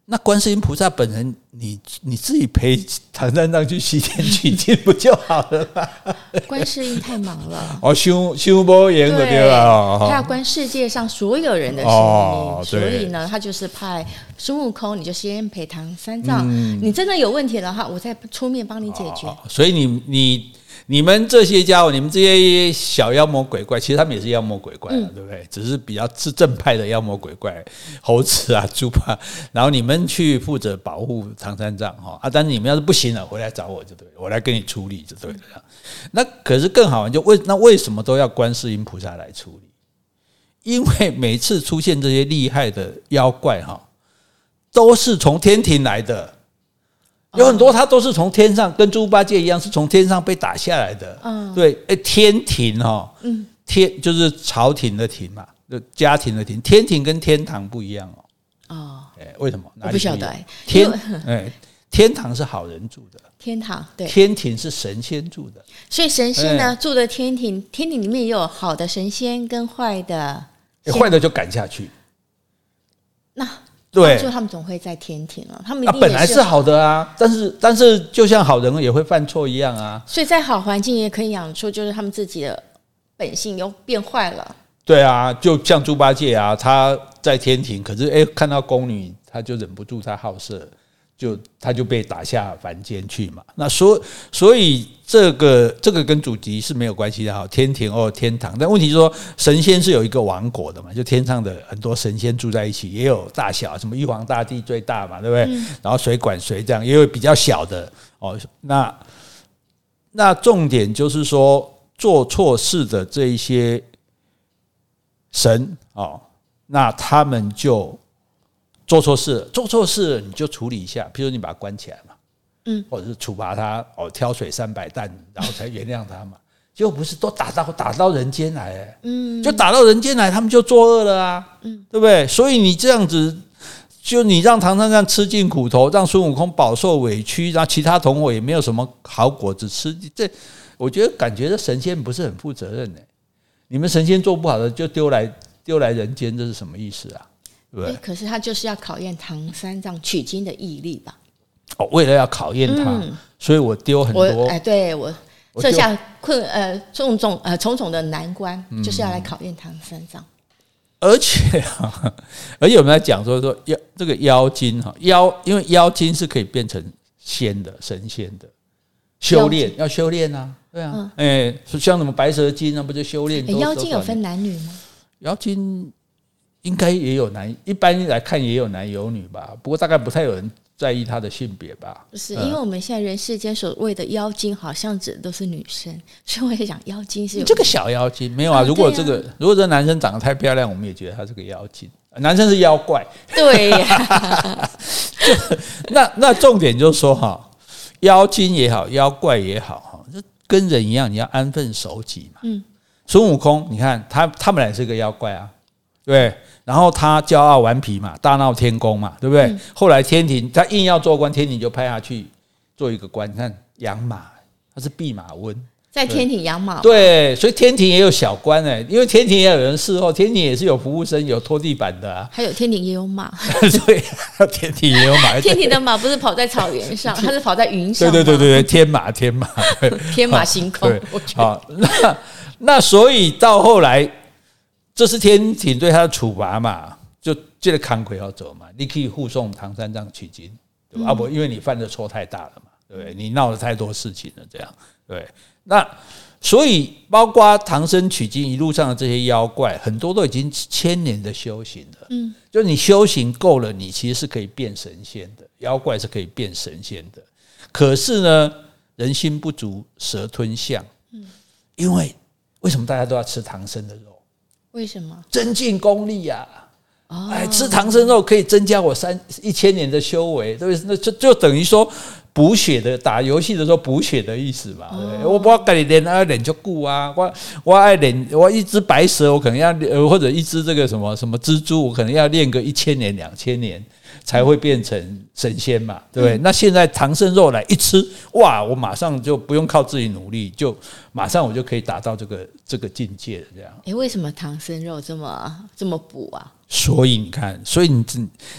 那观世音菩萨本人，你你自己陪唐三藏去西天取经不就好了吗？[LAUGHS] 观世音太忙了，哦，修修波严的对吧？他要观世界上所有人的声音，哦、所以呢，他就是派孙悟空，你就先陪唐三藏。嗯、你真的有问题的话，我再出面帮你解决。哦、所以你你。你们这些家伙，你们这些小妖魔鬼怪，其实他们也是妖魔鬼怪，啊，对不对？只是比较是正派的妖魔鬼怪，猴子啊、猪八，然后你们去负责保护唐三藏哈啊！但是你们要是不行了，回来找我就对了，我来给你处理就对了。那可是更好玩，就为那为什么都要观世音菩萨来处理？因为每次出现这些厉害的妖怪哈，都是从天庭来的。有很多，他都是从天上，跟猪八戒一样，是从天上被打下来的。嗯，对，哎，天庭哈，嗯，天就是朝廷的庭嘛，就家庭的庭。天庭跟天堂不一样哦。哦，哎，为什么？我不晓得。天，哎，天堂是好人住的。[LAUGHS] 天堂对。天庭是神仙住的。所以神仙呢住的天庭，天庭里面也有好的神仙跟坏的。坏的就赶下去。那。对，就他们总会在天庭了。他们啊本来是好的啊，但是但是就像好人也会犯错一样啊。所以在好环境也可以养出，就是他们自己的本性又变坏了。对啊，就像猪八戒啊，他在天庭，可是哎，看到宫女，他就忍不住他好色。就他就被打下凡间去嘛，那所所以这个这个跟主题是没有关系的哈，天庭哦天堂，但问题是说神仙是有一个王国的嘛，就天上的很多神仙住在一起，也有大小，什么玉皇大帝最大嘛，对不对？嗯、然后谁管谁这样，也有比较小的哦。那那重点就是说做错事的这一些神哦，那他们就。做错事，做错事你就处理一下，譬如你把他关起来嘛，嗯，或者是处罚他哦，挑水三百担，然后才原谅他嘛。结果不是都打到打到人间来，嗯，就打到人间来，他们就作恶了啊，嗯，对不对？所以你这样子，就你让唐三藏吃尽苦头，让孙悟空饱受委屈，然后其他同伙也没有什么好果子吃，这我觉得感觉这神仙不是很负责任呢。你们神仙做不好的就丢来丢来人间，这是什么意思啊？对，可是他就是要考验唐三藏取经的毅力吧？哦，为了要考验他，嗯、所以我丢很多。哎，对我设下困呃重重呃重重的难关，嗯、就是要来考验唐三藏。而且啊，[LAUGHS] 而且我们在讲说说妖这个妖精哈妖，因为妖精是可以变成仙的神仙的修炼，要修炼啊，对啊，哎、嗯，像什么白蛇精那不就修炼？妖精有分男女吗？妖精。应该也有男，一般来看也有男有女吧。不过大概不太有人在意他的性别吧。不是，因为我们现在人世间所谓的妖精，好像指的都是女生，所以我也想妖精是有这个小妖精没有啊？如果这个如果这个男生长得太漂亮，我们也觉得他是个妖精。男生是妖怪，对呀。[LAUGHS] 那那重点就是说哈，妖精也好，妖怪也好哈，就跟人一样，你要安分守己嘛。嗯。孙悟空，你看他他本来是个妖怪啊，对。然后他骄傲顽皮嘛，大闹天宫嘛，对不对？嗯、后来天庭他硬要做官，天庭就派他去做一个官，你看养马，他是弼马温，在天庭养马。对，所以天庭也有小官哎，因为天庭也有人伺候，天庭也是有服务生，有拖地板的啊。还有天庭也有马，[LAUGHS] 对，天庭也有马。[LAUGHS] 天庭的马不是跑在草原上，[LAUGHS] 它是跑在云上。对对对对对，天马天马，天马行空。好，那那所以到后来。这是天庭对他的处罚嘛？就这个康奎要走嘛？你可以护送唐三藏取经，对吧？啊不，因为你犯的错太大了嘛，对不对？你闹了太多事情了，这样对。那所以包括唐僧取经一路上的这些妖怪，很多都已经千年的修行了。嗯，就你修行够了，你其实是可以变神仙的，妖怪是可以变神仙的。可是呢，人心不足蛇吞象。嗯，因为为什么大家都要吃唐僧的肉？为什么？增进功力呀！哎，吃唐僧肉可以增加我三一千年的修为，对不对？那就就等于说补血的，打游戏的时候补血的意思嘛。对，我不要跟你练，爱练就顾啊！我我爱练，我一只白蛇，我可能要或者一只这个什么什么蜘蛛，我可能要练个一千年两千年。才会变成神仙嘛，对不对？嗯、那现在唐僧肉来一吃，哇！我马上就不用靠自己努力，就马上我就可以达到这个这个境界了。这样，诶，为什么唐僧肉这么这么补啊？所以你看，所以你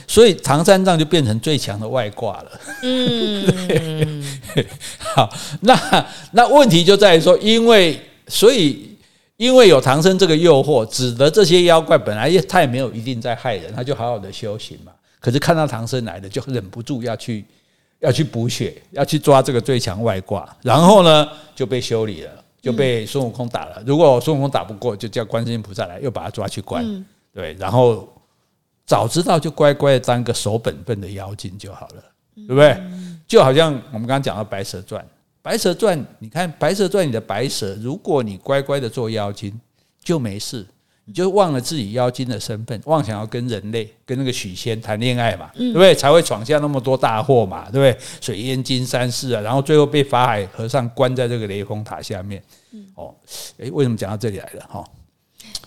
所以唐三藏就变成最强的外挂了。嗯，[LAUGHS] 好，那那问题就在于说，因为所以因为有唐僧这个诱惑，使得这些妖怪本来也他也没有一定在害人，他就好好的修行嘛。可是看到唐僧来了，就忍不住要去要去补血，要去抓这个最强外挂，然后呢就被修理了，就被孙悟空打了。如果孙悟空打不过，就叫观世音菩萨来，又把他抓去关。对，然后早知道就乖乖的当个守本分的妖精就好了，对不对？就好像我们刚刚讲到《白蛇传》，《白蛇传》，你看《白蛇传》里的白蛇，如果你乖乖的做妖精，就没事。你就忘了自己妖精的身份，妄想要跟人类、跟那个许仙谈恋爱嘛，对不对？才会闯下那么多大祸嘛，对不对？水淹金山寺啊，然后最后被法海和尚关在这个雷峰塔下面。哦，诶，为什么讲到这里来了？哈，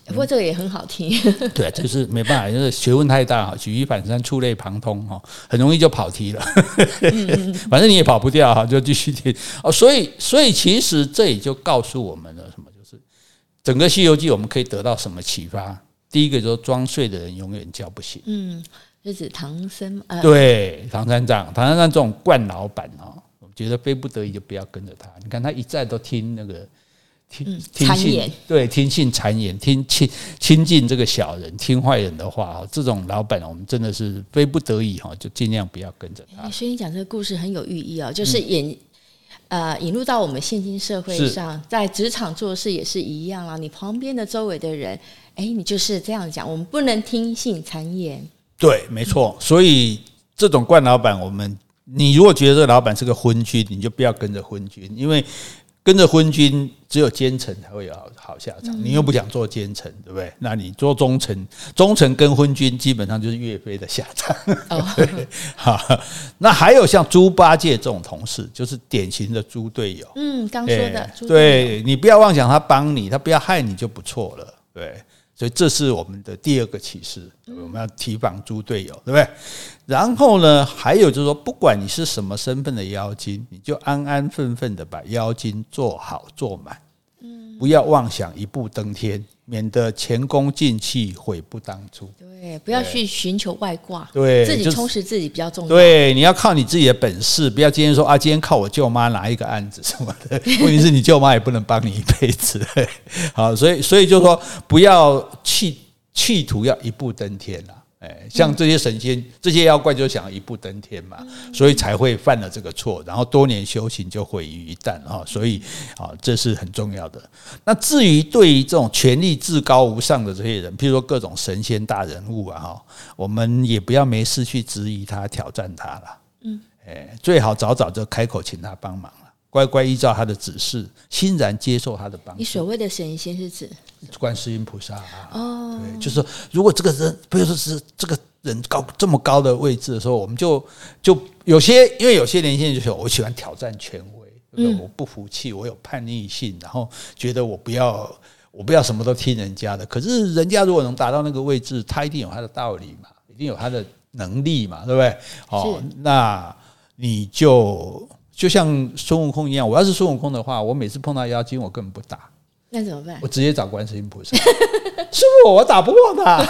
不过这个也很好听。[LAUGHS] 对，就是没办法，因为学问太大哈，举一反三，触类旁通哈，很容易就跑题了。[LAUGHS] 反正你也跑不掉哈，就继续听哦。所以，所以其实这也就告诉我们了什么？整个《西游记》我们可以得到什么启发？第一个就是装睡的人永远叫不醒。嗯，是指唐僧。呃、对，唐三藏，唐三藏这种惯老板哦，我觉得非不得已就不要跟着他。你看他一再都听那个听听信，对，听信谗言，听亲亲近这个小人，听坏人的话。这种老板我们真的是非不得已哈，就尽量不要跟着他。所以你讲这个故事很有寓意哦，就是演。嗯呃，引入到我们现今社会上，在职场做事也是一样啊。你旁边的周围的人，哎，你就是这样讲，我们不能听信谗言。对，没错。所以这种惯老板，我们你如果觉得这个老板是个昏君，你就不要跟着昏君，因为。跟着昏君，只有奸臣才会有好好下场。你又不想做奸臣，对不对？那你做忠臣，忠臣跟昏君基本上就是岳飞的下场。[LAUGHS] 好，那还有像猪八戒这种同事，就是典型的猪队友。嗯，刚说的，对，你不要妄想他帮你，他不要害你就不错了。对。所以这是我们的第二个启示，我们要提防猪队友，对不对？然后呢，还有就是说，不管你是什么身份的妖精，你就安安分分的把妖精做好做满，不要妄想一步登天。免得前功尽弃，悔不当初。对，不要去寻求外挂，对，自己充实自己比较重要。对，你要靠你自己的本事，不要今天说啊，今天靠我舅妈拿一个案子什么的。[LAUGHS] 问题是你舅妈也不能帮你一辈子。[LAUGHS] 好，所以所以就说不要企企图要一步登天了。哎，像这些神仙、这些妖怪就想一步登天嘛，所以才会犯了这个错，然后多年修行就毁于一旦啊！所以啊，这是很重要的。那至于对于这种权力至高无上的这些人，譬如说各种神仙大人物啊，哈，我们也不要没事去质疑他、挑战他了。嗯，哎，最好早早就开口请他帮忙。乖乖依照他的指示，欣然接受他的帮助。你所谓的神仙是指观世音菩萨啊？哦，对，就是说，如果这个人，比如说是这个人高这么高的位置的时候，我们就就有些，因为有些年轻人就说，我喜欢挑战权威，嗯，我不服气，我有叛逆性，然后觉得我不要，我不要什么都听人家的。可是人家如果能达到那个位置，他一定有他的道理嘛，一定有他的能力嘛，对不对？哦，那你就。就像孙悟空一样，我要是孙悟空的话，我每次碰到妖精，我根本不打。那怎么办？我直接找观世音菩萨。[LAUGHS] 师傅，我打不过他，[LAUGHS]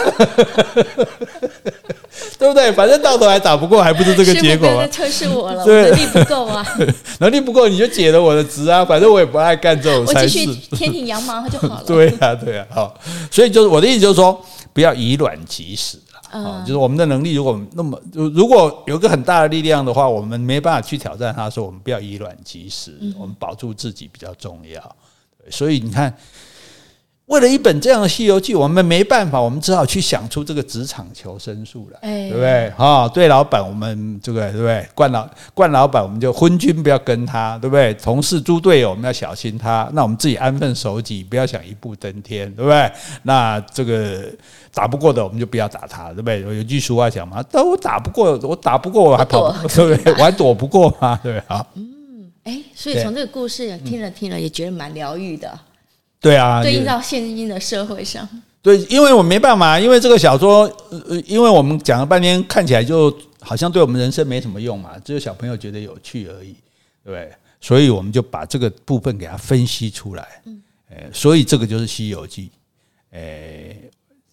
对不对？反正到头还打不过，还不是这个结果吗？测试我了，我能力不够啊。[LAUGHS] 能力不够，你就解了我的职啊。反正我也不爱干这种差事。我继续天庭羊毛就好了。对啊，对啊，好。所以就是我的意思，就是说，不要以卵击石。啊，就是我们的能力如果那么，如果有个很大的力量的话，我们没办法去挑战他，说我们不要以卵击石，我们保住自己比较重要。所以你看。为了一本这样的《西游记》，我们没办法，我们只好去想出这个职场求生术了，欸、对不对？哈，对老板，我们这个对不对？惯老惯老板，我们就昏君不要跟他，对不对？同事猪队友，我们要小心他。那我们自己安分守己，不要想一步登天，对不对？那这个打不过的，我们就不要打他，对不对？有句俗话讲嘛，但我打不过，我打不过我还跑，对不对？[LAUGHS] 我还躲不过嘛？对不对？好，嗯，哎，所以从这个故事听了听了，也觉得蛮疗愈的。对啊，对应到现今的社会上，对，因为我没办法，因为这个小说，呃，因为我们讲了半天，看起来就好像对我们人生没什么用嘛，只有小朋友觉得有趣而已，对？所以我们就把这个部分给它分析出来，嗯，所以这个就是《西游记》，诶，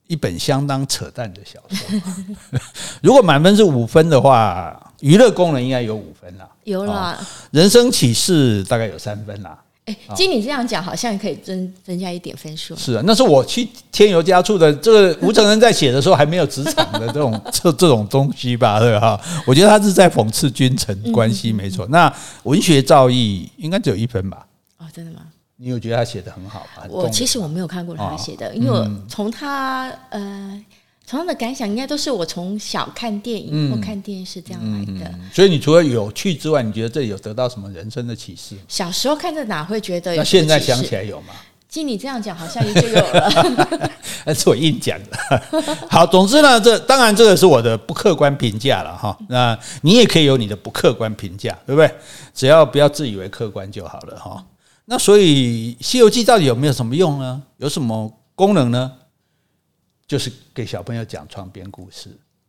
一本相当扯淡的小说。[LAUGHS] 如果满分是五分的话，娱乐功能应该有五分啦，有啦，人生启示大概有三分啦。哎，经你这样讲，好像可以增增加一点分数。是啊，那是我去添油加醋的。这个吴承恩在写的时候还没有职场的这种这这种东西吧？对吧？我觉得他是在讽刺君臣关系，没错。那文学造诣应该只有一分吧？哦，真的吗？你有觉得他写的很好吗？我其实我没有看过他写的，因为我从他呃。同样的感想，应该都是我从小看电影或看电视这样来的。嗯嗯。所以你除了有趣之外，你觉得这里有得到什么人生的启示？小时候看着哪会觉得有？那现在想起来有吗？经你这样讲，好像也就有了。[LAUGHS] 那是我硬讲的。[LAUGHS] 好，总之呢，这当然这个是我的不客观评价了哈。那你也可以有你的不客观评价，对不对？只要不要自以为客观就好了哈。那所以《西游记》到底有没有什么用呢？有什么功能呢？就是给小朋友讲床边故事，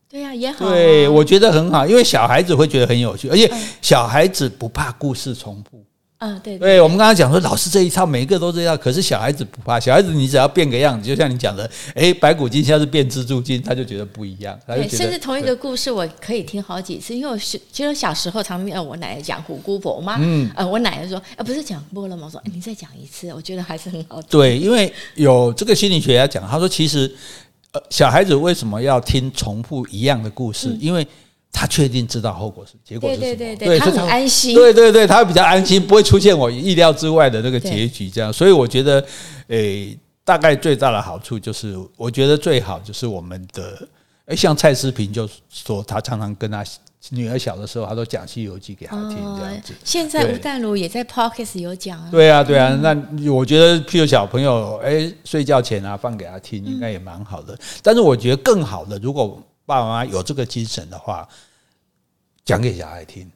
对呀，也好啊。对，我觉得很好，因为小孩子会觉得很有趣，而且小孩子不怕故事重复。嗯，对，对，对，我们刚刚讲说，老师这一套每一个都这样，可是小孩子不怕，小孩子你只要变个样子，就像你讲的，哎，白骨精现在是变蜘蛛精，他就觉得不一样。对，甚至同一个故事，我可以听好几次，因为我是其实小时候常听我奶奶讲虎姑婆嘛，嗯，呃，我奶奶说，啊，不是讲过了吗？我说，哎，你再讲一次，我觉得还是很好听。对，因为有这个心理学家讲，他说其实。呃，小孩子为什么要听重复一样的故事？因为他确定知道后果是结果是什么，对对对对，他很安心。对对对，他比较安心，不会出现我意料之外的那个结局。这样，所以我觉得，诶，大概最大的好处就是，我觉得最好就是我们的，诶，像蔡思平就说，他常常跟他。女儿小的时候，他都讲《西游记》给她听，这样子。现在吴淡如也在 Podcast 有讲啊。对啊，对啊。那我觉得，譬如小朋友，哎，睡觉前啊，放给他听，应该也蛮好的。但是我觉得更好的，如果爸爸妈妈有这个精神的话，讲给小孩听。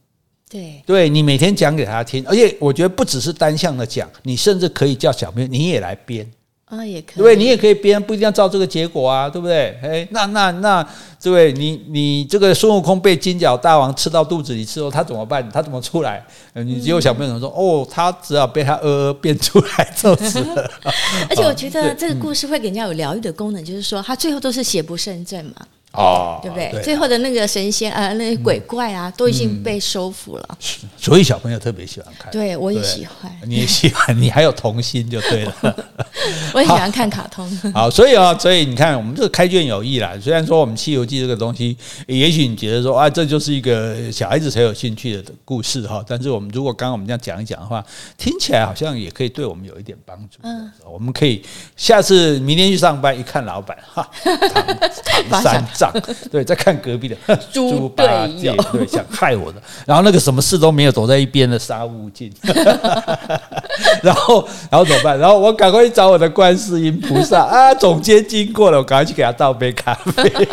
对，对你每天讲给他听，而且我觉得不只是单向的讲，你甚至可以叫小朋友你也来编。啊，也可以，对，你也可以编，不一定要照这个结果啊，对不对？哎，那那那，这位你你这个孙悟空被金角大王吃到肚子里之后，他怎么办？他怎么出来？你只有小朋友说，哦，他只好被他呃呃变出来就是了。[LAUGHS] 而且我觉得这个故事会给人家有疗愈的功能，就是说他最后都是邪不胜正嘛。哦，对不对？最后的那个神仙啊，那些鬼怪啊，都已经被收服了。所以小朋友特别喜欢看。对，我也喜欢。你也喜欢，[LAUGHS] 你还有童心就对了。[LAUGHS] 我也喜欢看卡通。[LAUGHS] 好，所以啊，所以你看，我们这个开卷有益啦。虽然说我们《西游记》这个东西，也许你觉得说啊，这就是一个小孩子才有兴趣的故事哈。但是我们如果刚刚我们这样讲一讲的话，听起来好像也可以对我们有一点帮助。嗯，我们可以下次明天去上班，一看老板哈，唐三藏。[LAUGHS] 对，在看隔壁的猪八戒，对，想害我的，然后那个什么事都没有，躲在一边的沙悟净，[LAUGHS] 然后，然后怎么办？然后我赶快去找我的观世音菩萨啊！总监经过了，我赶快去给他倒杯咖啡。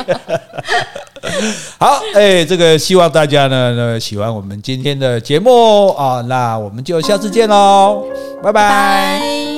[LAUGHS] 好，哎，这个希望大家呢，呢喜欢我们今天的节目啊，那我们就下次见喽，拜拜。